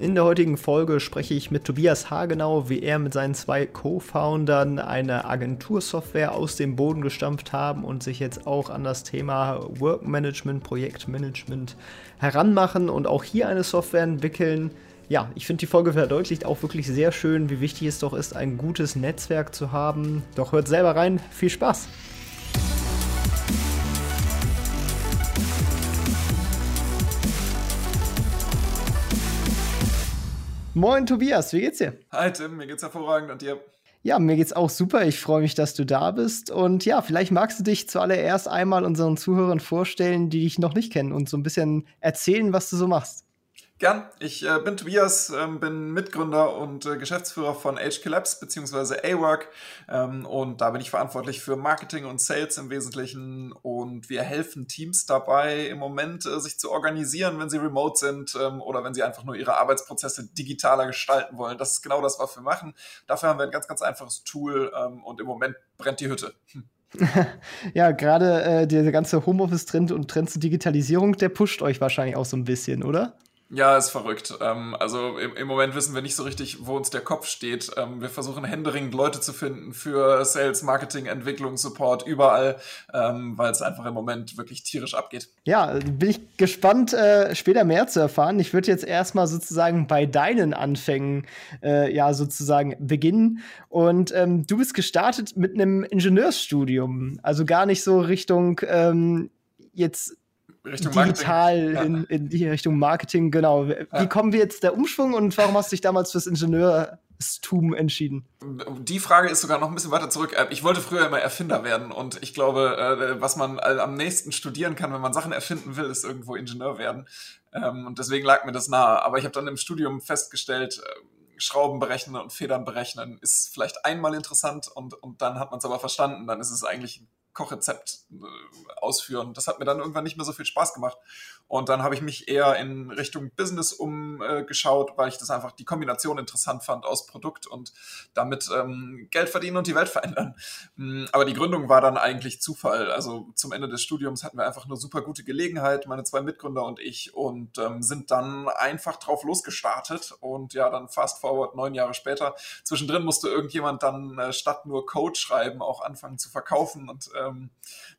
In der heutigen Folge spreche ich mit Tobias Hagenau, wie er mit seinen zwei Co-Foundern eine Agentursoftware aus dem Boden gestampft haben und sich jetzt auch an das Thema Workmanagement, Projektmanagement heranmachen und auch hier eine Software entwickeln. Ja, ich finde die Folge verdeutlicht auch wirklich sehr schön, wie wichtig es doch ist, ein gutes Netzwerk zu haben. Doch hört selber rein, viel Spaß! Moin Tobias, wie geht's dir? Hi Tim, mir geht's hervorragend und dir? Ja, mir geht's auch super. Ich freue mich, dass du da bist. Und ja, vielleicht magst du dich zuallererst einmal unseren Zuhörern vorstellen, die dich noch nicht kennen und so ein bisschen erzählen, was du so machst. Gern. Ich äh, bin Tobias, ähm, bin Mitgründer und äh, Geschäftsführer von HK Labs bzw. A-Work ähm, und da bin ich verantwortlich für Marketing und Sales im Wesentlichen und wir helfen Teams dabei im Moment äh, sich zu organisieren, wenn sie remote sind ähm, oder wenn sie einfach nur ihre Arbeitsprozesse digitaler gestalten wollen. Das ist genau das, was wir machen. Dafür haben wir ein ganz, ganz einfaches Tool ähm, und im Moment brennt die Hütte. Hm. ja, gerade äh, der ganze Homeoffice-Trend und Trend zur Digitalisierung, der pusht euch wahrscheinlich auch so ein bisschen, oder? Ja, ist verrückt. Ähm, also im, im, Moment wissen wir nicht so richtig, wo uns der Kopf steht. Ähm, wir versuchen händeringend Leute zu finden für Sales, Marketing, Entwicklung, Support, überall, ähm, weil es einfach im Moment wirklich tierisch abgeht. Ja, bin ich gespannt, äh, später mehr zu erfahren. Ich würde jetzt erstmal sozusagen bei deinen Anfängen äh, ja sozusagen beginnen. Und ähm, du bist gestartet mit einem Ingenieursstudium, also gar nicht so Richtung ähm, jetzt Richtung digital Marketing. In, in die Richtung Marketing, genau. Wie ja. kommen wir jetzt der Umschwung und warum hast du dich damals fürs Ingenieurstum entschieden? Die Frage ist sogar noch ein bisschen weiter zurück. Äh, ich wollte früher immer Erfinder werden und ich glaube, äh, was man am nächsten studieren kann, wenn man Sachen erfinden will, ist irgendwo Ingenieur werden. Ähm, und deswegen lag mir das nahe. Aber ich habe dann im Studium festgestellt, äh, Schrauben berechnen und Federn berechnen ist vielleicht einmal interessant und, und dann hat man es aber verstanden. Dann ist es eigentlich Kochrezept äh, ausführen. Das hat mir dann irgendwann nicht mehr so viel Spaß gemacht. Und dann habe ich mich eher in Richtung Business umgeschaut, äh, weil ich das einfach die Kombination interessant fand aus Produkt und damit ähm, Geld verdienen und die Welt verändern. Mm, aber die Gründung war dann eigentlich Zufall. Also zum Ende des Studiums hatten wir einfach eine super gute Gelegenheit, meine zwei Mitgründer und ich, und ähm, sind dann einfach drauf losgestartet. Und ja, dann fast forward neun Jahre später. Zwischendrin musste irgendjemand dann äh, statt nur Code schreiben auch anfangen zu verkaufen und ähm,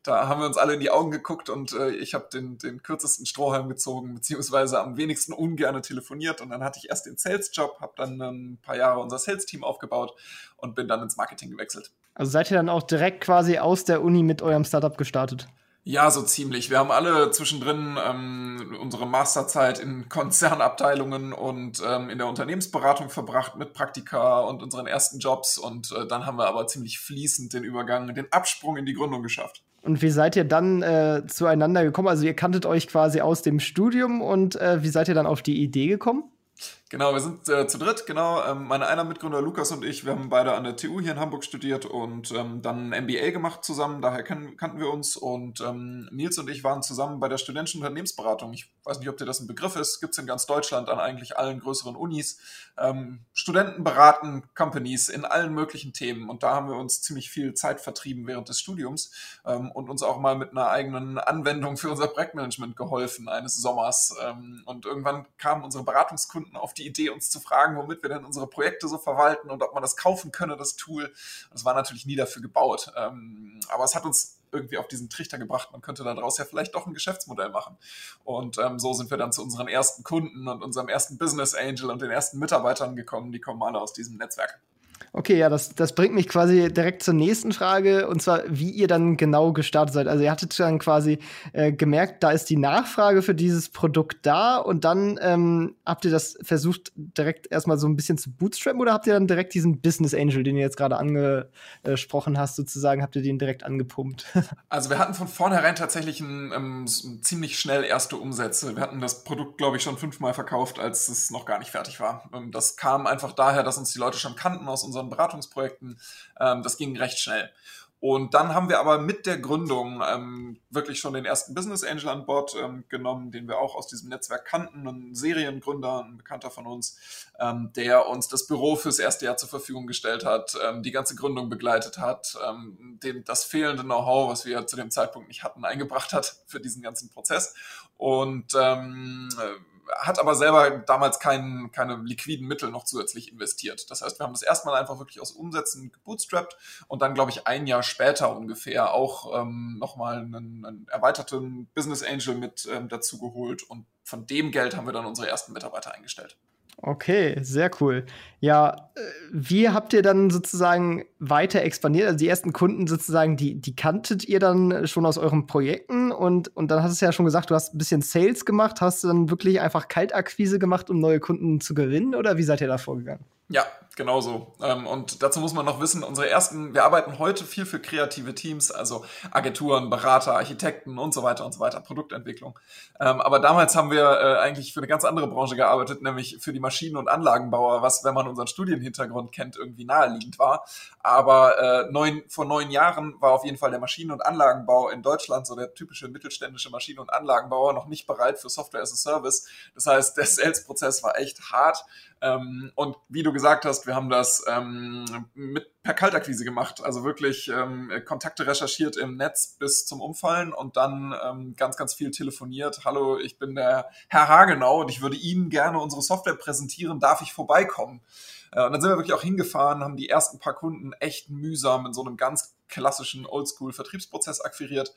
da haben wir uns alle in die Augen geguckt und äh, ich habe den, den kürzesten Strohhalm gezogen, beziehungsweise am wenigsten ungerne telefoniert. Und dann hatte ich erst den Sales-Job, habe dann ein paar Jahre unser Sales-Team aufgebaut und bin dann ins Marketing gewechselt. Also seid ihr dann auch direkt quasi aus der Uni mit eurem Startup gestartet? Ja, so ziemlich. Wir haben alle zwischendrin ähm, unsere Masterzeit in Konzernabteilungen und ähm, in der Unternehmensberatung verbracht mit Praktika und unseren ersten Jobs. Und äh, dann haben wir aber ziemlich fließend den Übergang, den Absprung in die Gründung geschafft. Und wie seid ihr dann äh, zueinander gekommen? Also ihr kanntet euch quasi aus dem Studium und äh, wie seid ihr dann auf die Idee gekommen? Genau, wir sind äh, zu dritt, genau. Ähm, meine einer Mitgründer Lukas und ich, wir haben beide an der TU hier in Hamburg studiert und ähm, dann ein MBA gemacht zusammen, daher kan kannten wir uns. Und ähm, Nils und ich waren zusammen bei der studentischen Unternehmensberatung. Ich weiß nicht, ob dir das ein Begriff ist, gibt es in ganz Deutschland an eigentlich allen größeren Unis. Ähm, Studenten beraten Companies in allen möglichen Themen und da haben wir uns ziemlich viel Zeit vertrieben während des Studiums ähm, und uns auch mal mit einer eigenen Anwendung für unser Projektmanagement geholfen eines Sommers. Ähm, und irgendwann kamen unsere Beratungskunden auf die die Idee, uns zu fragen, womit wir denn unsere Projekte so verwalten und ob man das kaufen könne, das Tool. Das war natürlich nie dafür gebaut. Ähm, aber es hat uns irgendwie auf diesen Trichter gebracht, man könnte daraus ja vielleicht doch ein Geschäftsmodell machen. Und ähm, so sind wir dann zu unseren ersten Kunden und unserem ersten Business Angel und den ersten Mitarbeitern gekommen, die kommen alle aus diesem Netzwerk. Okay, ja, das, das bringt mich quasi direkt zur nächsten Frage und zwar, wie ihr dann genau gestartet seid. Also ihr hattet dann quasi äh, gemerkt, da ist die Nachfrage für dieses Produkt da und dann ähm, habt ihr das versucht direkt erstmal so ein bisschen zu bootstrappen oder habt ihr dann direkt diesen Business Angel, den ihr jetzt gerade angesprochen hast, sozusagen, habt ihr den direkt angepumpt? also wir hatten von vornherein tatsächlich ein, ähm, ziemlich schnell erste Umsätze. Wir hatten das Produkt, glaube ich, schon fünfmal verkauft, als es noch gar nicht fertig war. Ähm, das kam einfach daher, dass uns die Leute schon kannten aus unseren unseren Beratungsprojekten. Ähm, das ging recht schnell. Und dann haben wir aber mit der Gründung ähm, wirklich schon den ersten Business Angel an Bord ähm, genommen, den wir auch aus diesem Netzwerk kannten, ein Seriengründer, ein Bekannter von uns, ähm, der uns das Büro fürs erste Jahr zur Verfügung gestellt hat, ähm, die ganze Gründung begleitet hat, ähm, dem das fehlende Know-how, was wir zu dem Zeitpunkt nicht hatten, eingebracht hat für diesen ganzen Prozess. Und ähm, hat aber selber damals kein, keine liquiden Mittel noch zusätzlich investiert. Das heißt, wir haben das erstmal einfach wirklich aus Umsätzen gebootstrapped und dann, glaube ich, ein Jahr später ungefähr auch ähm, nochmal einen, einen erweiterten Business Angel mit ähm, dazu geholt und von dem Geld haben wir dann unsere ersten Mitarbeiter eingestellt. Okay, sehr cool. Ja, äh, wie habt ihr dann sozusagen weiter expandiert? Also die ersten Kunden sozusagen, die, die kanntet ihr dann schon aus euren Projekten und, und dann hast du ja schon gesagt, du hast ein bisschen Sales gemacht. Hast du dann wirklich einfach Kaltakquise gemacht, um neue Kunden zu gewinnen oder wie seid ihr da vorgegangen? Ja, genau so. Ähm, und dazu muss man noch wissen, unsere ersten, wir arbeiten heute viel für kreative Teams, also Agenturen, Berater, Architekten und so weiter und so weiter, Produktentwicklung. Ähm, aber damals haben wir äh, eigentlich für eine ganz andere Branche gearbeitet, nämlich für die Maschinen- und Anlagenbauer, was, wenn man unseren Studienhintergrund kennt, irgendwie naheliegend war. Aber äh, neun, vor neun Jahren war auf jeden Fall der Maschinen- und Anlagenbau in Deutschland, so der typische mittelständische Maschinen- und Anlagenbauer, noch nicht bereit für Software as a Service. Das heißt, der Sales-Prozess war echt hart. Ähm, und wie du gesagt hast, wir haben das ähm, mit per Kaltakquise gemacht, also wirklich ähm, Kontakte recherchiert im Netz bis zum Umfallen und dann ähm, ganz, ganz viel telefoniert. Hallo, ich bin der Herr Hagenau und ich würde Ihnen gerne unsere Software präsentieren. Darf ich vorbeikommen? Äh, und dann sind wir wirklich auch hingefahren, haben die ersten paar Kunden echt mühsam in so einem ganz klassischen Oldschool-Vertriebsprozess akquiriert.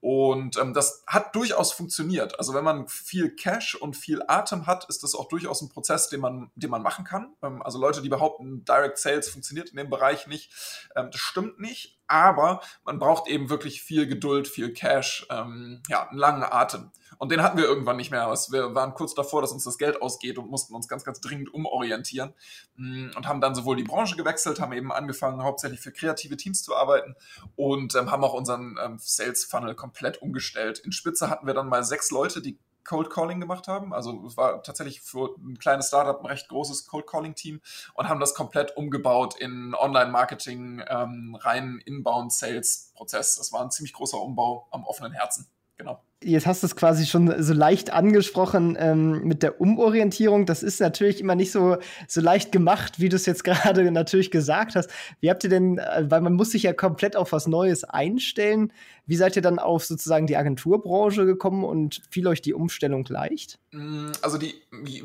Und ähm, das hat durchaus funktioniert. Also wenn man viel Cash und viel Atem hat, ist das auch durchaus ein Prozess, den man, den man machen kann. Ähm, also Leute, die behaupten, Direct Sales funktioniert in dem Bereich nicht, ähm, das stimmt nicht. Aber man braucht eben wirklich viel Geduld, viel Cash, ähm, ja, einen langen Atem. Und den hatten wir irgendwann nicht mehr. Wir waren kurz davor, dass uns das Geld ausgeht und mussten uns ganz, ganz dringend umorientieren. Mm, und haben dann sowohl die Branche gewechselt, haben eben angefangen, hauptsächlich für kreative Teams zu arbeiten und ähm, haben auch unseren ähm, Sales Funnel komplett umgestellt. In Spitze hatten wir dann mal sechs Leute, die Cold Calling gemacht haben. Also es war tatsächlich für ein kleines Startup ein recht großes Cold Calling Team und haben das komplett umgebaut in Online-Marketing, ähm, rein Inbound-Sales-Prozess. Das war ein ziemlich großer Umbau am offenen Herzen. Genau. Jetzt hast du es quasi schon so leicht angesprochen ähm, mit der Umorientierung. Das ist natürlich immer nicht so, so leicht gemacht, wie du es jetzt gerade natürlich gesagt hast. Wie habt ihr denn, äh, weil man muss sich ja komplett auf was Neues einstellen. Wie seid ihr dann auf sozusagen die Agenturbranche gekommen und fiel euch die Umstellung leicht? Mm, also die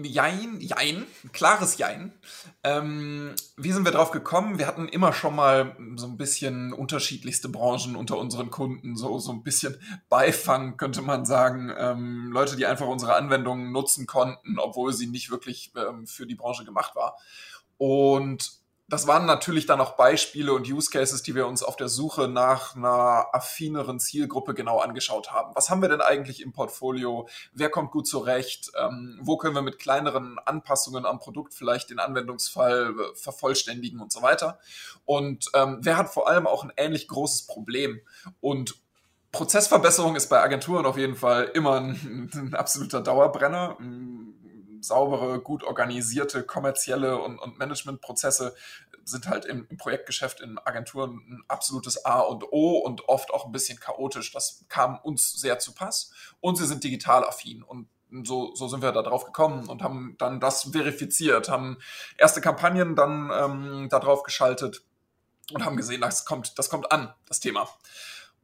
Jein, Jein, klares Jein. Ähm, wie sind wir drauf gekommen? Wir hatten immer schon mal so ein bisschen unterschiedlichste Branchen unter unseren Kunden, so, so ein bisschen Beifang könnte man sagen, ähm, Leute, die einfach unsere Anwendungen nutzen konnten, obwohl sie nicht wirklich ähm, für die Branche gemacht war. Und das waren natürlich dann auch Beispiele und Use Cases, die wir uns auf der Suche nach einer affineren Zielgruppe genau angeschaut haben. Was haben wir denn eigentlich im Portfolio? Wer kommt gut zurecht? Ähm, wo können wir mit kleineren Anpassungen am Produkt vielleicht den Anwendungsfall äh, vervollständigen und so weiter? Und ähm, wer hat vor allem auch ein ähnlich großes Problem? Und Prozessverbesserung ist bei Agenturen auf jeden Fall immer ein, ein absoluter Dauerbrenner. Saubere, gut organisierte, kommerzielle und, und Managementprozesse sind halt im, im, Projektgeschäft in Agenturen ein absolutes A und O und oft auch ein bisschen chaotisch. Das kam uns sehr zu Pass. Und sie sind digital affin und so, so sind wir da drauf gekommen und haben dann das verifiziert, haben erste Kampagnen dann ähm, drauf geschaltet und haben gesehen, das kommt, das kommt an, das Thema.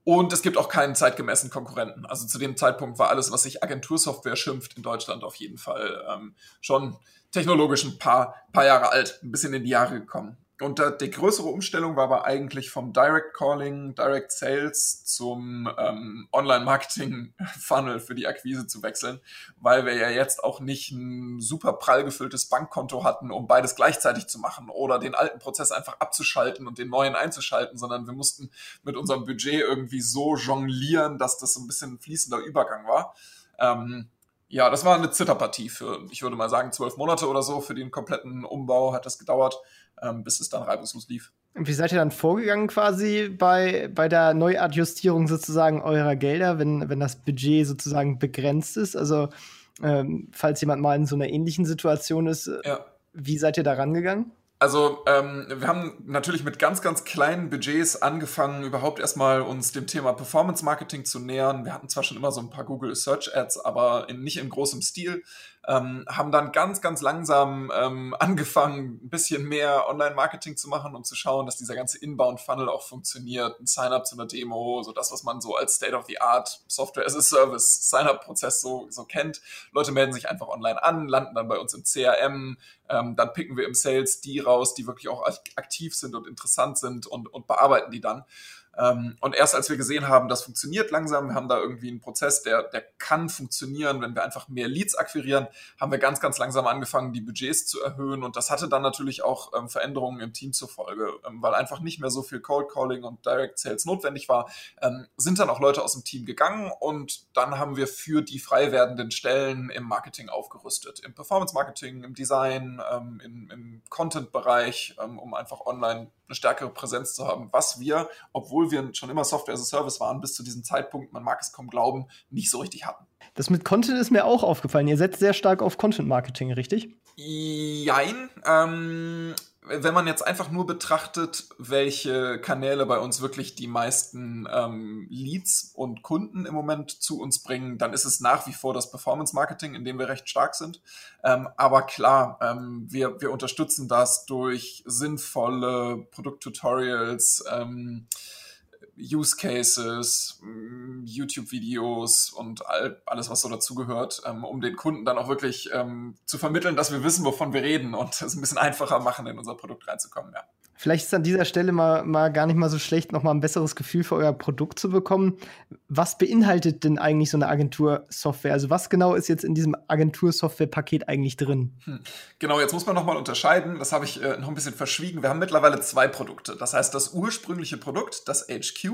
Und es gibt auch keinen zeitgemäßen Konkurrenten. Also zu dem Zeitpunkt war alles, was sich Agentursoftware schimpft, in Deutschland auf jeden Fall ähm, schon technologisch ein paar, paar Jahre alt, ein bisschen in die Jahre gekommen. Und da, die größere Umstellung war aber eigentlich vom Direct Calling, Direct Sales zum ähm, Online-Marketing-Funnel für die Akquise zu wechseln, weil wir ja jetzt auch nicht ein super prall gefülltes Bankkonto hatten, um beides gleichzeitig zu machen oder den alten Prozess einfach abzuschalten und den neuen einzuschalten, sondern wir mussten mit unserem Budget irgendwie so jonglieren, dass das so ein bisschen ein fließender Übergang war. Ähm, ja, das war eine Zitterpartie für, ich würde mal sagen, zwölf Monate oder so. Für den kompletten Umbau hat das gedauert ähm, bis es dann reibungslos lief. Und wie seid ihr dann vorgegangen quasi bei, bei der Neuadjustierung sozusagen eurer Gelder, wenn, wenn das Budget sozusagen begrenzt ist? Also ähm, falls jemand mal in so einer ähnlichen Situation ist, ja. wie seid ihr da rangegangen? Also ähm, wir haben natürlich mit ganz, ganz kleinen Budgets angefangen, überhaupt erstmal uns dem Thema Performance Marketing zu nähern. Wir hatten zwar schon immer so ein paar Google Search Ads, aber in, nicht in großem Stil ähm, haben dann ganz, ganz langsam ähm, angefangen, ein bisschen mehr Online-Marketing zu machen, um zu schauen, dass dieser ganze Inbound-Funnel auch funktioniert. Ein Sign-up zu einer Demo, so das, was man so als State-of-the-Art Software as a Service Sign-up-Prozess so, so kennt. Leute melden sich einfach online an, landen dann bei uns im CRM, ähm, dann picken wir im Sales die raus, die wirklich auch aktiv sind und interessant sind und, und bearbeiten die dann. Ähm, und erst als wir gesehen haben, das funktioniert langsam, wir haben da irgendwie einen Prozess, der, der kann funktionieren, wenn wir einfach mehr Leads akquirieren, haben wir ganz, ganz langsam angefangen, die Budgets zu erhöhen. Und das hatte dann natürlich auch ähm, Veränderungen im Team zur Folge, ähm, weil einfach nicht mehr so viel Cold Calling und Direct Sales notwendig war, ähm, sind dann auch Leute aus dem Team gegangen. Und dann haben wir für die frei werdenden Stellen im Marketing aufgerüstet, im Performance Marketing, im Design, ähm, im, im Content-Bereich, ähm, um einfach online eine stärkere Präsenz zu haben, was wir, obwohl wir schon immer Software as a Service waren, bis zu diesem Zeitpunkt, man mag es kaum glauben, nicht so richtig hatten. Das mit Content ist mir auch aufgefallen. Ihr setzt sehr stark auf Content Marketing, richtig? Jein. Ähm, wenn man jetzt einfach nur betrachtet, welche Kanäle bei uns wirklich die meisten ähm, Leads und Kunden im Moment zu uns bringen, dann ist es nach wie vor das Performance Marketing, in dem wir recht stark sind. Ähm, aber klar, ähm, wir, wir unterstützen das durch sinnvolle Produkttutorials, ähm, Use Cases, mm, YouTube-Videos und all, alles, was so dazugehört, ähm, um den Kunden dann auch wirklich ähm, zu vermitteln, dass wir wissen, wovon wir reden und es ein bisschen einfacher machen, in unser Produkt reinzukommen. Ja. Vielleicht ist an dieser Stelle mal, mal gar nicht mal so schlecht, noch mal ein besseres Gefühl für euer Produkt zu bekommen. Was beinhaltet denn eigentlich so eine Agentursoftware? Also was genau ist jetzt in diesem Agentursoftware-Paket eigentlich drin? Hm. Genau, jetzt muss man noch mal unterscheiden. Das habe ich äh, noch ein bisschen verschwiegen. Wir haben mittlerweile zwei Produkte. Das heißt, das ursprüngliche Produkt, das HQ,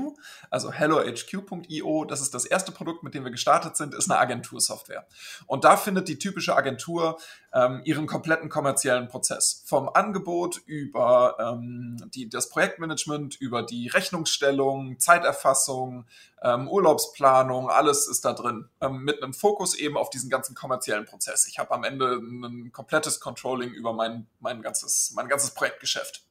also hellohq.io, das ist das erste Produkt, mit dem wir gestartet sind, ist eine Agentursoftware. Und da findet die typische Agentur ähm, ihren kompletten kommerziellen Prozess. Vom Angebot über ähm, die, das Projektmanagement, über die Rechnungsstellung, Zeiterfassung, ähm, Urlaubsplanung, alles ist da drin. Ähm, mit einem Fokus eben auf diesen ganzen kommerziellen Prozess. Ich habe am Ende ein komplettes Controlling über mein, mein, ganzes, mein ganzes Projektgeschäft.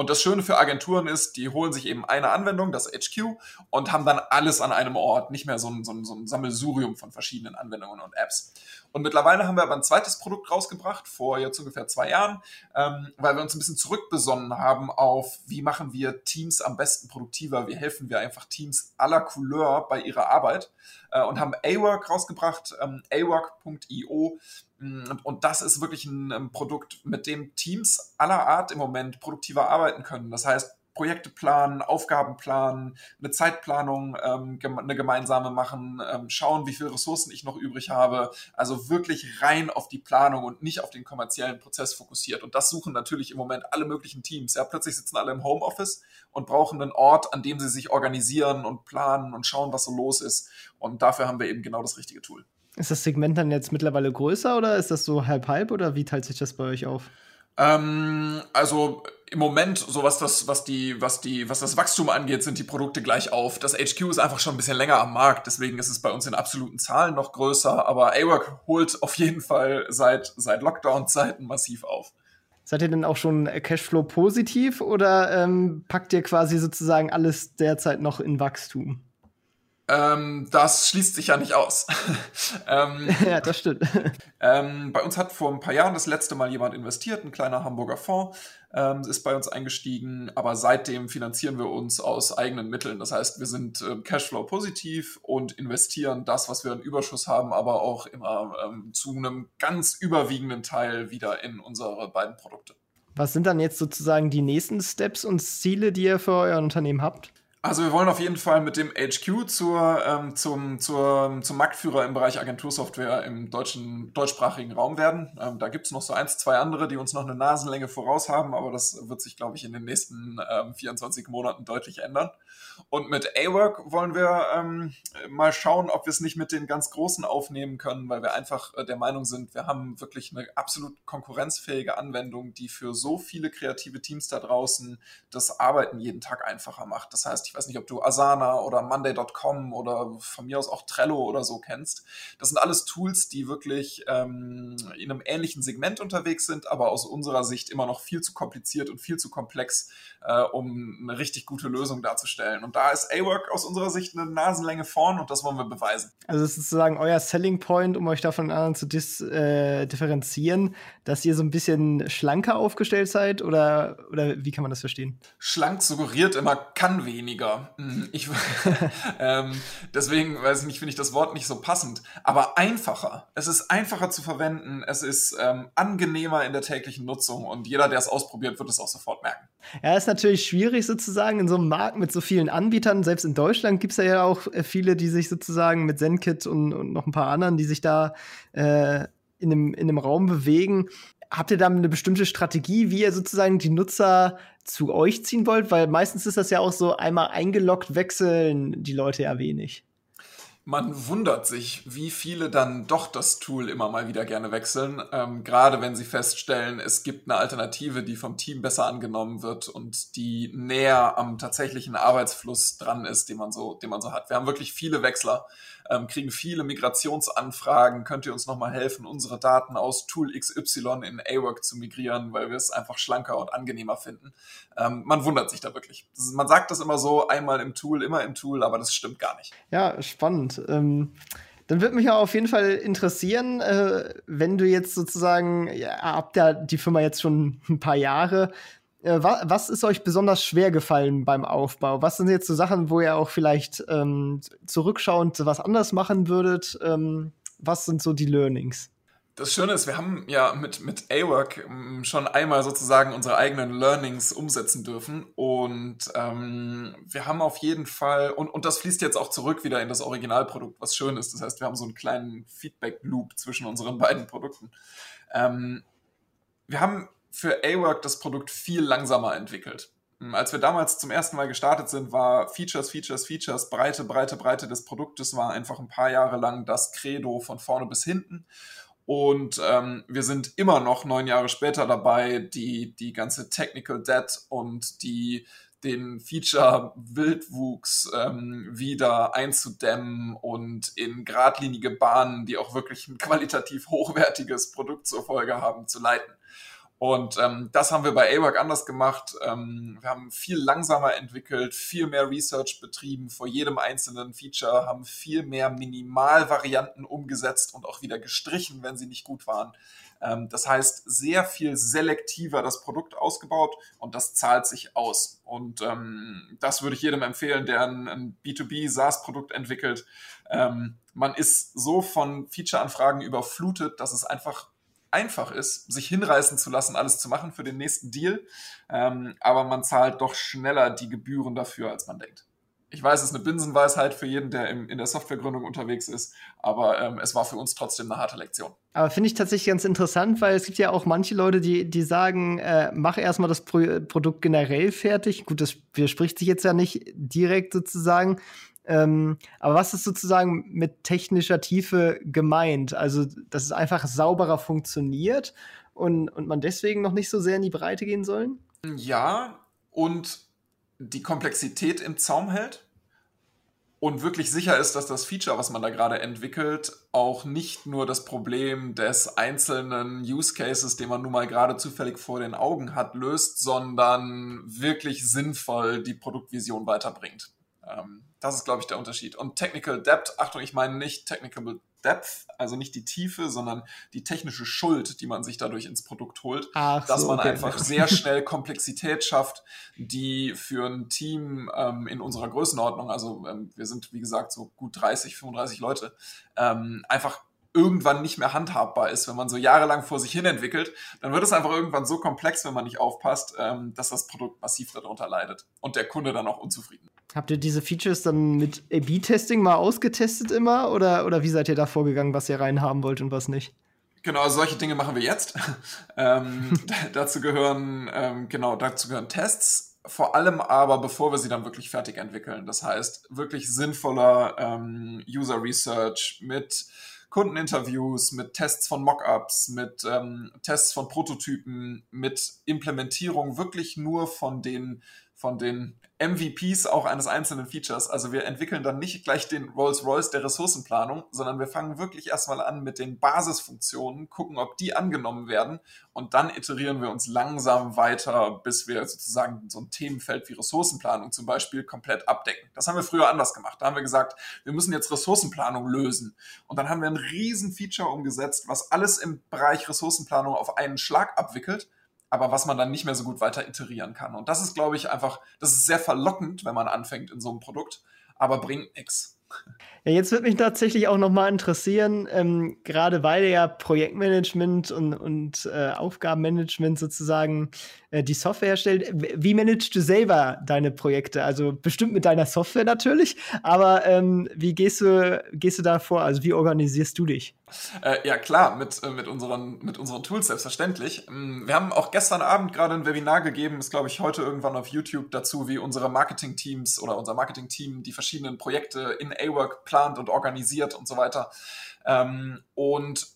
Und das Schöne für Agenturen ist, die holen sich eben eine Anwendung, das HQ, und haben dann alles an einem Ort, nicht mehr so ein, so ein, so ein Sammelsurium von verschiedenen Anwendungen und Apps. Und mittlerweile haben wir aber ein zweites Produkt rausgebracht, vor jetzt ungefähr zwei Jahren, ähm, weil wir uns ein bisschen zurückbesonnen haben auf, wie machen wir Teams am besten produktiver, wie helfen wir einfach Teams aller Couleur bei ihrer Arbeit äh, und haben A-Work rausgebracht, ähm, awork.io und das ist wirklich ein Produkt, mit dem Teams aller Art im Moment produktiver arbeiten können. Das heißt, Projekte planen, Aufgaben planen, eine Zeitplanung, ähm, eine gemeinsame machen, ähm, schauen, wie viele Ressourcen ich noch übrig habe. Also wirklich rein auf die Planung und nicht auf den kommerziellen Prozess fokussiert. Und das suchen natürlich im Moment alle möglichen Teams. Ja, plötzlich sitzen alle im Homeoffice und brauchen einen Ort, an dem sie sich organisieren und planen und schauen, was so los ist. Und dafür haben wir eben genau das richtige Tool. Ist das Segment dann jetzt mittlerweile größer oder ist das so halb-halb oder wie teilt sich das bei euch auf? Ähm, also im Moment, so was das, was die, was die, was das Wachstum angeht, sind die Produkte gleich auf. Das HQ ist einfach schon ein bisschen länger am Markt, deswegen ist es bei uns in absoluten Zahlen noch größer, aber AWORK holt auf jeden Fall seit, seit Lockdown-Zeiten massiv auf. Seid ihr denn auch schon Cashflow positiv oder ähm, packt ihr quasi sozusagen alles derzeit noch in Wachstum? Ähm, das schließt sich ja nicht aus. ähm, ja, das stimmt. Ähm, bei uns hat vor ein paar Jahren das letzte Mal jemand investiert, ein kleiner Hamburger Fonds ähm, ist bei uns eingestiegen, aber seitdem finanzieren wir uns aus eigenen Mitteln. Das heißt, wir sind äh, Cashflow positiv und investieren das, was wir an Überschuss haben, aber auch immer ähm, zu einem ganz überwiegenden Teil wieder in unsere beiden Produkte. Was sind dann jetzt sozusagen die nächsten Steps und Ziele, die ihr für euer Unternehmen habt? Also wir wollen auf jeden Fall mit dem HQ zur, ähm, zum, zur, zum Marktführer im Bereich Agentursoftware im deutschen, deutschsprachigen Raum werden. Ähm, da gibt's noch so eins, zwei andere, die uns noch eine Nasenlänge voraus haben, aber das wird sich, glaube ich, in den nächsten ähm, 24 Monaten deutlich ändern. Und mit A-Work wollen wir ähm, mal schauen, ob wir es nicht mit den ganz Großen aufnehmen können, weil wir einfach äh, der Meinung sind, wir haben wirklich eine absolut konkurrenzfähige Anwendung, die für so viele kreative Teams da draußen das Arbeiten jeden Tag einfacher macht. Das heißt, Ich weiß nicht, ob du Asana oder Monday.com oder von mir aus auch Trello oder so kennst. Das sind alles Tools, die wirklich ähm, in einem ähnlichen Segment unterwegs sind, aber aus unserer Sicht immer noch viel zu kompliziert und viel zu komplex, äh, um eine richtig gute Lösung darzustellen. Und da ist A-Work aus unserer Sicht eine Nasenlänge vorn und das wollen wir beweisen. Also es ist sozusagen euer Selling Point, um euch davon anderen zu dis, äh, differenzieren, dass ihr so ein bisschen schlanker aufgestellt seid oder, oder wie kann man das verstehen? Schlank suggeriert immer, kann weniger. Hm, ich, ähm, deswegen weiß ich nicht, finde ich das Wort nicht so passend. Aber einfacher. Es ist einfacher zu verwenden. Es ist ähm, angenehmer in der täglichen Nutzung und jeder, der es ausprobiert, wird es auch sofort merken. Ja, ist natürlich schwierig sozusagen in so einem Markt mit so vielen Anbietern. Selbst in Deutschland gibt es ja auch äh, viele, die sich sozusagen mit ZenKit und, und noch ein paar anderen, die sich da äh, in, einem, in einem Raum bewegen. Habt ihr da eine bestimmte Strategie, wie ihr sozusagen die Nutzer zu euch ziehen wollt? Weil meistens ist das ja auch so, einmal eingeloggt wechseln die Leute ja wenig. Man wundert sich, wie viele dann doch das Tool immer mal wieder gerne wechseln, ähm, gerade wenn sie feststellen, es gibt eine Alternative, die vom Team besser angenommen wird und die näher am tatsächlichen Arbeitsfluss dran ist, den man so, den man so hat. Wir haben wirklich viele Wechsler, ähm, kriegen viele Migrationsanfragen. Könnt ihr uns nochmal helfen, unsere Daten aus Tool XY in AWork zu migrieren, weil wir es einfach schlanker und angenehmer finden? Ähm, man wundert sich da wirklich. Ist, man sagt das immer so, einmal im Tool, immer im Tool, aber das stimmt gar nicht. Ja, spannend. Ähm dann würde mich ja auf jeden Fall interessieren, äh, wenn du jetzt sozusagen, ja, habt ja die Firma jetzt schon ein paar Jahre, äh, wa was ist euch besonders schwer gefallen beim Aufbau? Was sind jetzt so Sachen, wo ihr auch vielleicht ähm, zurückschauend was anders machen würdet? Ähm, was sind so die Learnings? Das Schöne ist, wir haben ja mit, mit A-Work ähm, schon einmal sozusagen unsere eigenen Learnings umsetzen dürfen. Und ähm, wir haben auf jeden Fall, und, und das fließt jetzt auch zurück wieder in das Originalprodukt, was schön ist. Das heißt, wir haben so einen kleinen Feedback-Loop zwischen unseren beiden Produkten. Ähm, wir haben für A-Work das Produkt viel langsamer entwickelt. Hm, als wir damals zum ersten Mal gestartet sind, war Features, Features, Features, Breite, Breite, Breite des Produktes war einfach ein paar Jahre lang das Credo von vorne bis hinten. Und ähm, wir sind immer noch neun Jahre später dabei, die, die ganze Technical Debt und die, den Feature-Wildwuchs ähm, wieder einzudämmen und in geradlinige Bahnen, die auch wirklich ein qualitativ hochwertiges Produkt zur Folge haben, zu leiten. Und ähm, das haben wir bei AWAC anders gemacht. Ähm, wir haben viel langsamer entwickelt, viel mehr Research betrieben vor jedem einzelnen Feature, haben viel mehr Minimalvarianten umgesetzt und auch wieder gestrichen, wenn sie nicht gut waren. Ähm, das heißt, sehr viel selektiver das Produkt ausgebaut und das zahlt sich aus. Und ähm, das würde ich jedem empfehlen, der ein, ein B2B SaaS-Produkt entwickelt. Ähm, man ist so von Feature-Anfragen überflutet, dass es einfach einfach ist, sich hinreißen zu lassen, alles zu machen für den nächsten Deal. Ähm, aber man zahlt doch schneller die Gebühren dafür, als man denkt. Ich weiß, es ist eine Binsenweisheit für jeden, der im, in der Softwaregründung unterwegs ist, aber ähm, es war für uns trotzdem eine harte Lektion. Aber finde ich tatsächlich ganz interessant, weil es gibt ja auch manche Leute, die, die sagen, äh, mach erstmal das Pro Produkt generell fertig. Gut, das widerspricht sich jetzt ja nicht direkt sozusagen. Ähm, aber was ist sozusagen mit technischer Tiefe gemeint? Also, dass es einfach sauberer funktioniert und, und man deswegen noch nicht so sehr in die Breite gehen soll? Ja, und die Komplexität im Zaum hält und wirklich sicher ist, dass das Feature, was man da gerade entwickelt, auch nicht nur das Problem des einzelnen Use Cases, den man nun mal gerade zufällig vor den Augen hat, löst, sondern wirklich sinnvoll die Produktvision weiterbringt. Ähm, das ist, glaube ich, der Unterschied. Und Technical Depth, Achtung, ich meine nicht Technical Depth, also nicht die Tiefe, sondern die technische Schuld, die man sich dadurch ins Produkt holt, Ach dass so, man okay. einfach sehr schnell Komplexität schafft, die für ein Team ähm, in unserer Größenordnung, also ähm, wir sind wie gesagt so gut 30, 35 Leute, ähm, einfach irgendwann nicht mehr handhabbar ist, wenn man so jahrelang vor sich hin entwickelt, dann wird es einfach irgendwann so komplex, wenn man nicht aufpasst, ähm, dass das Produkt massiv darunter leidet und der Kunde dann auch unzufrieden. Habt ihr diese Features dann mit A-B-Testing mal ausgetestet immer oder, oder wie seid ihr da vorgegangen, was ihr reinhaben wollt und was nicht? Genau, also solche Dinge machen wir jetzt. ähm, dazu gehören ähm, genau dazu gehören Tests, vor allem aber bevor wir sie dann wirklich fertig entwickeln. Das heißt wirklich sinnvoller ähm, User Research mit Kundeninterviews, mit Tests von Mockups, mit ähm, Tests von Prototypen, mit Implementierung wirklich nur von den von den MVPs auch eines einzelnen Features. Also wir entwickeln dann nicht gleich den Rolls-Royce der Ressourcenplanung, sondern wir fangen wirklich erstmal an mit den Basisfunktionen, gucken, ob die angenommen werden und dann iterieren wir uns langsam weiter, bis wir sozusagen so ein Themenfeld wie Ressourcenplanung zum Beispiel komplett abdecken. Das haben wir früher anders gemacht. Da haben wir gesagt, wir müssen jetzt Ressourcenplanung lösen. Und dann haben wir ein riesen Feature umgesetzt, was alles im Bereich Ressourcenplanung auf einen Schlag abwickelt aber was man dann nicht mehr so gut weiter iterieren kann. Und das ist, glaube ich, einfach, das ist sehr verlockend, wenn man anfängt in so einem Produkt, aber bringt nichts. Ja, jetzt würde mich tatsächlich auch noch mal interessieren, ähm, gerade weil ja Projektmanagement und, und äh, Aufgabenmanagement sozusagen äh, die Software herstellt. Wie managst du selber deine Projekte? Also bestimmt mit deiner Software natürlich, aber ähm, wie gehst du, gehst du da vor? Also wie organisierst du dich? Äh, ja, klar, mit, äh, mit, unseren, mit unseren Tools selbstverständlich. Ähm, wir haben auch gestern Abend gerade ein Webinar gegeben, ist glaube ich heute irgendwann auf YouTube dazu, wie unsere Marketing-Teams oder unser Marketing-Team die verschiedenen Projekte in A-Work plant und organisiert und so weiter. Ähm, und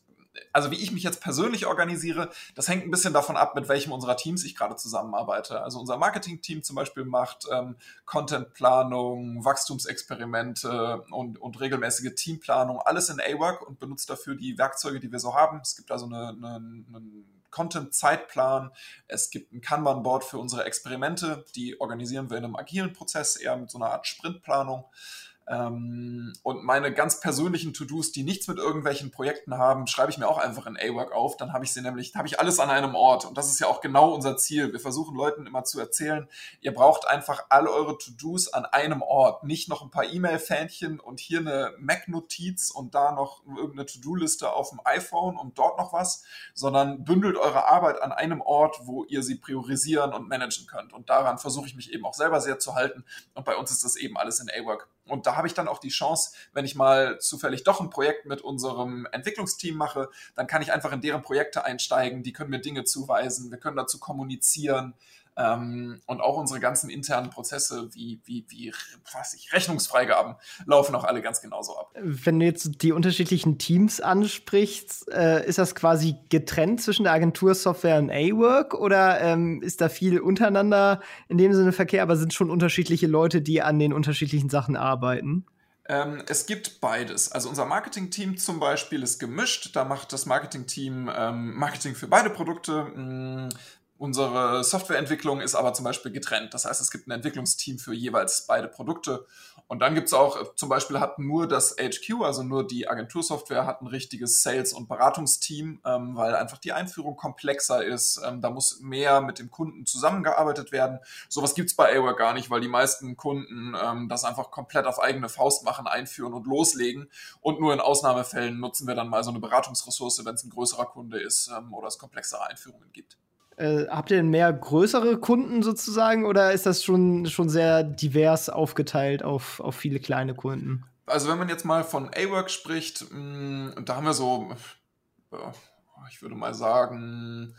also wie ich mich jetzt persönlich organisiere, das hängt ein bisschen davon ab, mit welchem unserer Teams ich gerade zusammenarbeite. Also unser Marketing-Team zum Beispiel macht ähm, Content-Planung, Wachstumsexperimente und, und regelmäßige Teamplanung, alles in A-Work und benutzt dafür die Werkzeuge, die wir so haben. Es gibt also eine, eine, einen Content-Zeitplan, es gibt ein Kanban-Board für unsere Experimente, die organisieren wir in einem agilen Prozess, eher mit so einer Art Sprintplanung. Ähm, und meine ganz persönlichen To-Dos, die nichts mit irgendwelchen Projekten haben, schreibe ich mir auch einfach in A-Work auf. Dann habe ich sie nämlich, habe ich alles an einem Ort. Und das ist ja auch genau unser Ziel. Wir versuchen Leuten immer zu erzählen, ihr braucht einfach all eure To-Dos an einem Ort. Nicht noch ein paar E-Mail-Fähnchen und hier eine Mac-Notiz und da noch irgendeine To-Do-Liste auf dem iPhone und dort noch was, sondern bündelt eure Arbeit an einem Ort, wo ihr sie priorisieren und managen könnt. Und daran versuche ich mich eben auch selber sehr zu halten. Und bei uns ist das eben alles in A-Work und da habe ich dann auch die Chance, wenn ich mal zufällig doch ein Projekt mit unserem Entwicklungsteam mache, dann kann ich einfach in deren Projekte einsteigen, die können mir Dinge zuweisen, wir können dazu kommunizieren. Ähm, und auch unsere ganzen internen Prozesse wie, wie, wie was ich, Rechnungsfreigaben laufen auch alle ganz genauso ab. Wenn du jetzt die unterschiedlichen Teams ansprichst, äh, ist das quasi getrennt zwischen der Agentursoftware und A-Work oder ähm, ist da viel untereinander in dem Sinne Verkehr, aber sind schon unterschiedliche Leute, die an den unterschiedlichen Sachen arbeiten? Ähm, es gibt beides. Also unser Marketing-Team zum Beispiel ist gemischt. Da macht das Marketing-Team ähm, Marketing für beide Produkte. Unsere Softwareentwicklung ist aber zum Beispiel getrennt. Das heißt, es gibt ein Entwicklungsteam für jeweils beide Produkte. Und dann gibt es auch, zum Beispiel hat nur das HQ, also nur die Agentursoftware, hat ein richtiges Sales- und Beratungsteam, ähm, weil einfach die Einführung komplexer ist. Ähm, da muss mehr mit dem Kunden zusammengearbeitet werden. Sowas gibt es bei Awework gar nicht, weil die meisten Kunden ähm, das einfach komplett auf eigene Faust machen, einführen und loslegen. Und nur in Ausnahmefällen nutzen wir dann mal so eine Beratungsressource, wenn es ein größerer Kunde ist ähm, oder es komplexere Einführungen gibt. Äh, habt ihr denn mehr größere Kunden sozusagen oder ist das schon, schon sehr divers aufgeteilt auf, auf viele kleine Kunden? Also wenn man jetzt mal von A-Work spricht, mh, mm, da haben wir so, äh, ich würde mal sagen,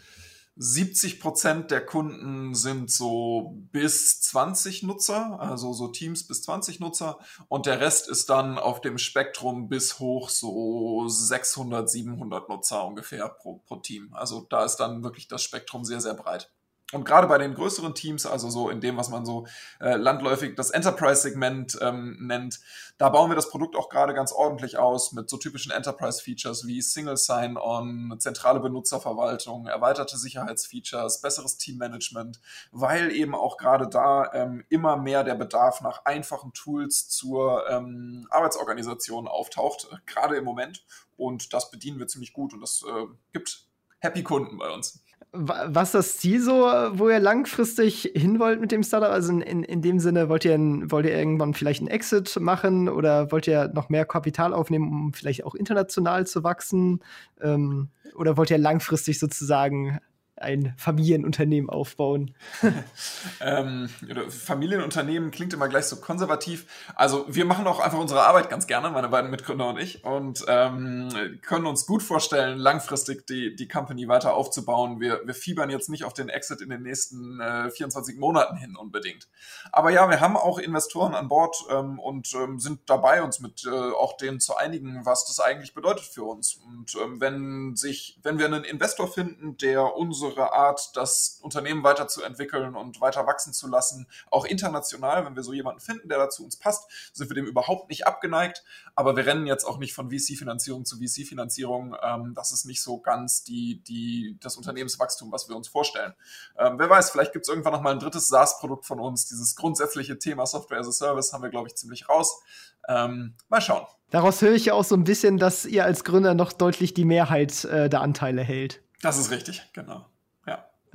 70 Prozent der Kunden sind so bis 20 Nutzer, also so Teams bis 20 Nutzer. Und der Rest ist dann auf dem Spektrum bis hoch so 600, 700 Nutzer ungefähr pro, pro Team. Also da ist dann wirklich das Spektrum sehr, sehr breit. Und gerade bei den größeren Teams, also so in dem, was man so äh, landläufig das Enterprise-Segment ähm, nennt, da bauen wir das Produkt auch gerade ganz ordentlich aus mit so typischen Enterprise-Features wie Single Sign-On, zentrale Benutzerverwaltung, erweiterte Sicherheitsfeatures, besseres Teammanagement, weil eben auch gerade da ähm, immer mehr der Bedarf nach einfachen Tools zur ähm, Arbeitsorganisation auftaucht, äh, gerade im Moment. Und das bedienen wir ziemlich gut und das äh, gibt Happy Kunden bei uns was das Ziel so, wo ihr langfristig hin wollt mit dem Startup? Also in, in, in dem Sinne, wollt ihr, wollt ihr irgendwann vielleicht einen Exit machen oder wollt ihr noch mehr Kapital aufnehmen, um vielleicht auch international zu wachsen? Ähm, oder wollt ihr langfristig sozusagen ein Familienunternehmen aufbauen. ähm, Familienunternehmen klingt immer gleich so konservativ. Also wir machen auch einfach unsere Arbeit ganz gerne, meine beiden Mitgründer und ich, und ähm, können uns gut vorstellen, langfristig die, die Company weiter aufzubauen. Wir, wir fiebern jetzt nicht auf den Exit in den nächsten äh, 24 Monaten hin unbedingt. Aber ja, wir haben auch Investoren an Bord ähm, und ähm, sind dabei, uns mit äh, auch denen zu einigen, was das eigentlich bedeutet für uns. Und ähm, wenn sich, wenn wir einen Investor finden, der unsere unsere Art, das Unternehmen weiterzuentwickeln und weiter wachsen zu lassen. Auch international, wenn wir so jemanden finden, der dazu uns passt, sind wir dem überhaupt nicht abgeneigt. Aber wir rennen jetzt auch nicht von VC-Finanzierung zu VC-Finanzierung. Ähm, das ist nicht so ganz die, die, das Unternehmenswachstum, was wir uns vorstellen. Ähm, wer weiß, vielleicht gibt es irgendwann noch mal ein drittes SaaS-Produkt von uns. Dieses grundsätzliche Thema Software as a Service haben wir, glaube ich, ziemlich raus. Ähm, mal schauen. Daraus höre ich ja auch so ein bisschen, dass ihr als Gründer noch deutlich die Mehrheit äh, der Anteile hält. Das ist richtig, genau.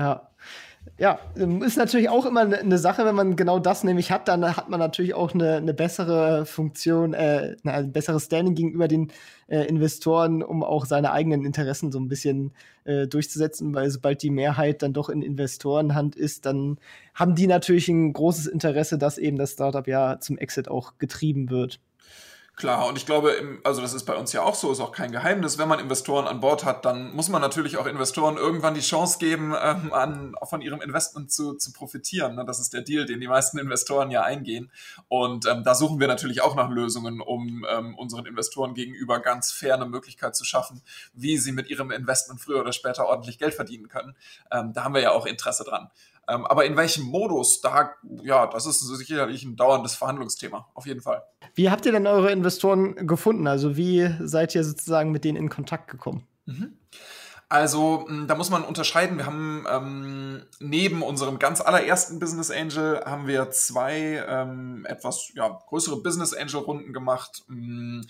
Ja. Ja. Ähm, ist natürlich auch immer eine ne Sache, wenn man genau das nämlich hat, dann hat man natürlich auch eine, eine bessere Funktion, äh, ein besseres Standing gegenüber den äh, Investoren, um auch seine eigenen Interessen so ein bisschen äh, durchzusetzen, weil sobald die Mehrheit dann doch in Investorenhand ist, dann haben die natürlich ein großes Interesse, dass eben das Startup ja zum Exit auch getrieben wird. Klar, und ich glaube, also das ist bei uns ja auch so, ist auch kein Geheimnis. Wenn man Investoren an Bord hat, dann muss man natürlich auch Investoren irgendwann die Chance geben, ähm, an, von ihrem Investment zu, zu profitieren. Ne? Das ist der Deal, den die meisten Investoren ja eingehen. Und ähm, da suchen wir natürlich auch nach Lösungen, um ähm, unseren Investoren gegenüber ganz fair eine Möglichkeit zu schaffen, wie sie mit ihrem Investment früher oder später ordentlich Geld verdienen können. Ähm, da haben wir ja auch Interesse dran. Ähm, aber in welchem Modus, da, ja, das ist sicherlich ein dauerndes Verhandlungsthema, auf jeden Fall. Wie habt ihr denn eure Investoren gefunden? Also wie seid ihr sozusagen mit denen in Kontakt gekommen? Mhm. Also, hm, da muss man unterscheiden. Wir haben ähm, neben unserem ganz allerersten Business Angel haben wir zwei ähm, etwas ja, größere Business Angel Runden gemacht. Ähm,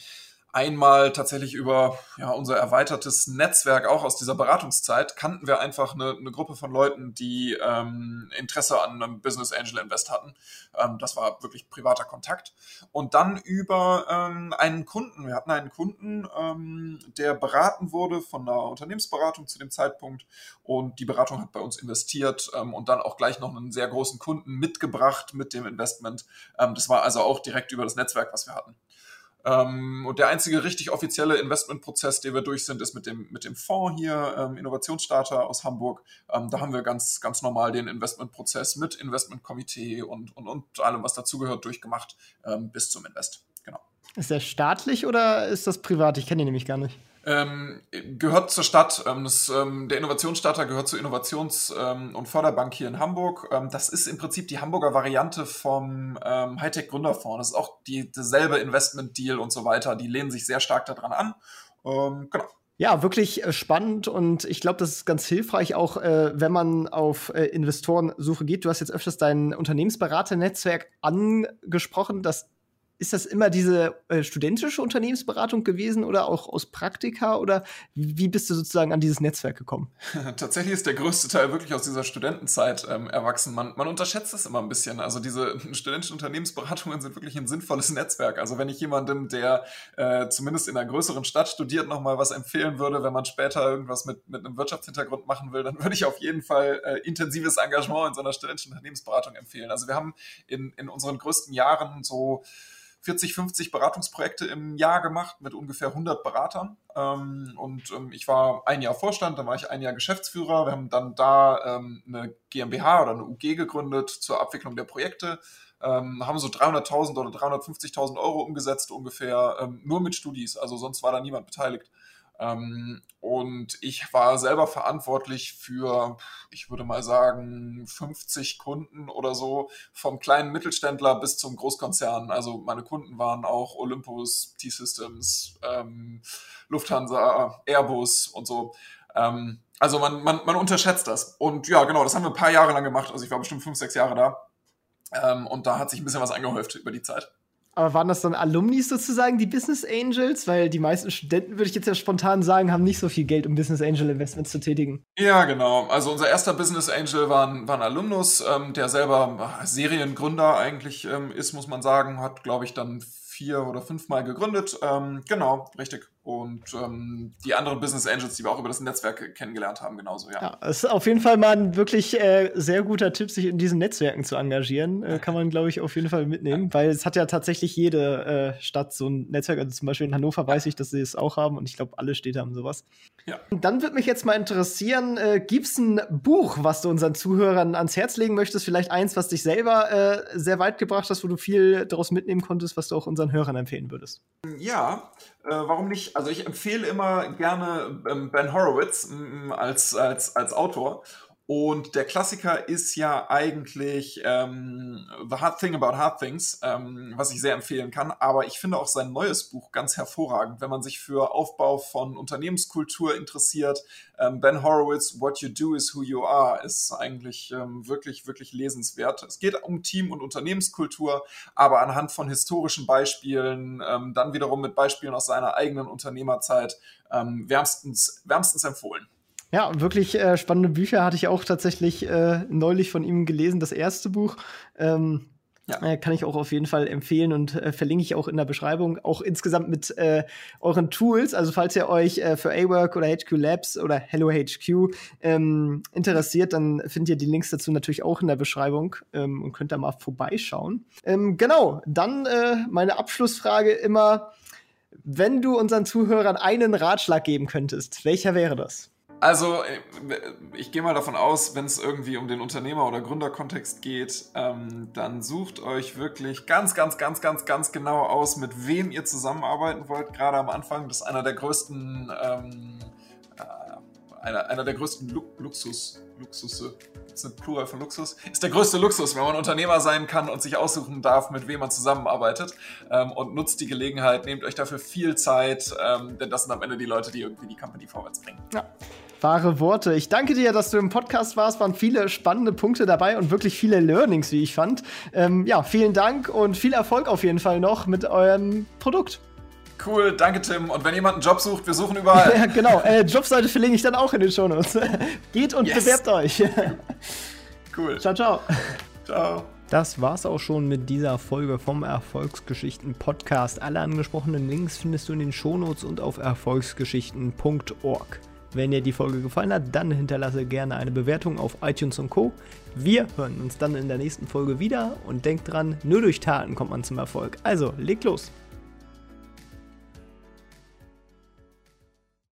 einmal tatsächlich über ja, unser erweitertes Netzwerk, auch aus dieser Beratungszeit, kannten wir einfach eine, eine Gruppe von Leuten, die ähm, Interesse an einem Business Angel Invest hatten. Ähm, das war wirklich privater Kontakt. Und dann über ähm, einen Kunden. Wir hatten einen Kunden, ähm, der beraten wurde von einer Unternehmensberatung zu dem Zeitpunkt. Und die Beratung hat bei uns investiert ähm, und dann auch gleich noch einen sehr großen Kunden mitgebracht mit dem Investment. Ähm, das war also auch direkt über das Netzwerk, was wir hatten. Ähm, und der einzige richtig offizielle Investmentprozess, den wir durch sind, ist mit dem, mit dem Fonds hier, ähm, Innovationsstarter aus Hamburg. Ähm, da haben wir ganz, ganz normal den Investmentprozess mit Investmentkomitee und, und, und allem, was dazugehört, durchgemacht ähm, bis zum Invest. Genau. Ist der staatlich oder ist das privat? Ich kenne ihn nämlich gar nicht. Ähm, gehört zur Stadt. Ähm, das, ähm, der Innovationsstarter gehört zur Innovations- ähm, und Förderbank hier in Hamburg. Ähm, das ist im Prinzip die Hamburger Variante vom ähm, Hightech Gründerfonds. Das ist auch die, dasselbe Investment-Deal und so weiter. Die lehnen sich sehr stark daran an. genau. Ja, wirklich äh, spannend und ich glaube, das ist ganz hilfreich, auch äh, wenn man auf äh, Investorensuche geht. Du hast jetzt öfters dein Unternehmensberaternetzwerk angesprochen. Das ist das immer diese äh, studentische Unternehmensberatung gewesen oder auch aus Praktika oder wie bist du sozusagen an dieses Netzwerk gekommen? Tatsächlich ist der größte Teil wirklich aus dieser Studentenzeit ähm, erwachsen. Man, man unterschätzt das immer ein bisschen. Also diese studentischen Unternehmensberatungen sind wirklich ein sinnvolles Netzwerk. Also wenn ich jemandem, der äh, zumindest in einer größeren Stadt studiert, nochmal was empfehlen würde, wenn man später irgendwas mit, mit einem Wirtschaftshintergrund machen will, dann würde ich auf jeden Fall äh, intensives Engagement in so einer studentischen Unternehmensberatung empfehlen. Also wir haben in, in unseren größten Jahren so 40, 50 Beratungsprojekte im Jahr gemacht mit ungefähr 100 Beratern. Ähm, und ähm, ich war ein Jahr Vorstand, dann war ich ein Jahr Geschäftsführer. Wir haben dann da ähm, eine GmbH oder eine UG gegründet zur Abwicklung der Projekte. Haben so 300.000 oder 350.000 Euro umgesetzt ungefähr, nur mit Studis. Also sonst war da niemand beteiligt. Ähm, und ich war selber verantwortlich für, ich würde mal sagen, 50 Kunden oder so, vom kleinen Mittelständler bis zum Großkonzern. Also meine Kunden waren auch Olympus, T-Systems, ähm, Lufthansa, Airbus und so. Ähm, also man, man, man unterschätzt das. Und ja, genau, das haben wir ein paar Jahre lang gemacht. Also ich war bestimmt fünf, sechs Jahre da. Ähm, und da hat sich ein bisschen was angehäuft über die Zeit. Aber waren das dann Alumni sozusagen, die Business Angels? Weil die meisten Studenten, würde ich jetzt ja spontan sagen, haben nicht so viel Geld, um Business Angel Investments zu tätigen. Ja, genau. Also unser erster Business Angel war ein, war ein Alumnus, ähm, der selber Seriengründer eigentlich ähm, ist, muss man sagen, hat, glaube ich, dann vier oder fünfmal gegründet. Ähm, genau, richtig. Und ähm, die anderen Business Angels, die wir auch über das Netzwerk kennengelernt haben, genauso, ja. Ja, es ist auf jeden Fall mal ein wirklich äh, sehr guter Tipp, sich in diesen Netzwerken zu engagieren. Äh, kann man, glaube ich, auf jeden Fall mitnehmen, ja. weil es hat ja tatsächlich jede äh, Stadt so ein Netzwerk. Also zum Beispiel in Hannover weiß ich, dass sie es auch haben und ich glaube, alle Städte haben sowas. Ja. Dann würde mich jetzt mal interessieren, äh, gibt es ein Buch, was du unseren Zuhörern ans Herz legen möchtest? Vielleicht eins, was dich selber äh, sehr weit gebracht hast, wo du viel daraus mitnehmen konntest, was du auch unseren Hörern empfehlen würdest? Ja, Äh, warum nicht? Also ich empfehle immer gerne ähm, Ben Horowitz als, als, als Autor. Und der Klassiker ist ja eigentlich ähm, The Hard Thing About Hard Things, ähm, was ich sehr empfehlen kann. Aber ich finde auch sein neues Buch ganz hervorragend, wenn man sich für Aufbau von Unternehmenskultur interessiert. Ähm, ben Horowitz, What You Do is Who You Are, ist eigentlich ähm, wirklich, wirklich lesenswert. Es geht um Team- und Unternehmenskultur, aber anhand von historischen Beispielen, ähm, dann wiederum mit Beispielen aus seiner eigenen Unternehmerzeit, ähm, wärmstens, wärmstens empfohlen. Ja, wirklich äh, spannende Bücher hatte ich auch tatsächlich äh, neulich von ihm gelesen, das erste Buch. Ähm, ja. Äh, kann ich auch auf jeden Fall empfehlen und äh, verlinke ich auch in der Beschreibung. Auch insgesamt mit äh, euren Tools. Also falls ihr euch äh, für A-Work oder HQ Labs oder Hello HQ ähm, interessiert, dann findet ihr die Links dazu natürlich auch in der Beschreibung ähm, und könnt da mal vorbeischauen. Ähm, genau, dann meine Abschlussfrage immer, wenn du unseren Zuhörern einen Ratschlag geben könntest, welcher wäre das? Also, äh, ich gehe mal davon aus, wenn es irgendwie um den Unternehmer- oder Gründerkontext geht, ähm, dann sucht euch wirklich ganz, ganz, ganz, ganz, ganz genau aus, mit wem ihr zusammenarbeiten wollt. Gerade am Anfang, das ist einer der größten, ähm, äh, einer, einer der größten Lu Luxus, Luxusse, ist ein Plural von Luxus, ist der größte Luxus, wenn man Unternehmer sein kann und sich aussuchen darf, mit wem man zusammenarbeitet. Ähm, und nutzt die Gelegenheit, nehmt euch dafür viel Zeit, ähm, denn das sind am Ende die Leute, die irgendwie die Company vorwärts bringen. Ja. Wahre Worte. Ich danke dir, dass du im Podcast warst. Waren viele spannende Punkte dabei und wirklich viele Learnings, wie ich fand. Ähm, ja, vielen Dank und viel Erfolg auf jeden Fall noch mit eurem Produkt. Cool, danke Tim. Und wenn jemand einen Job sucht, wir suchen überall. ja, genau. Äh, Jobseite verlinke ich dann auch in den Shownotes. Geht und yes. bewerbt euch. cool. Ciao, ciao. Ciao. Das war's auch schon mit dieser Folge vom Erfolgsgeschichten Podcast. Alle angesprochenen Links findest du in den Shownotes und auf erfolgsgeschichten.org. Wenn dir die Folge gefallen hat, dann hinterlasse gerne eine Bewertung auf iTunes und Co. Wir hören uns dann in der nächsten Folge wieder und denkt dran, nur durch Taten kommt man zum Erfolg. Also, legt los!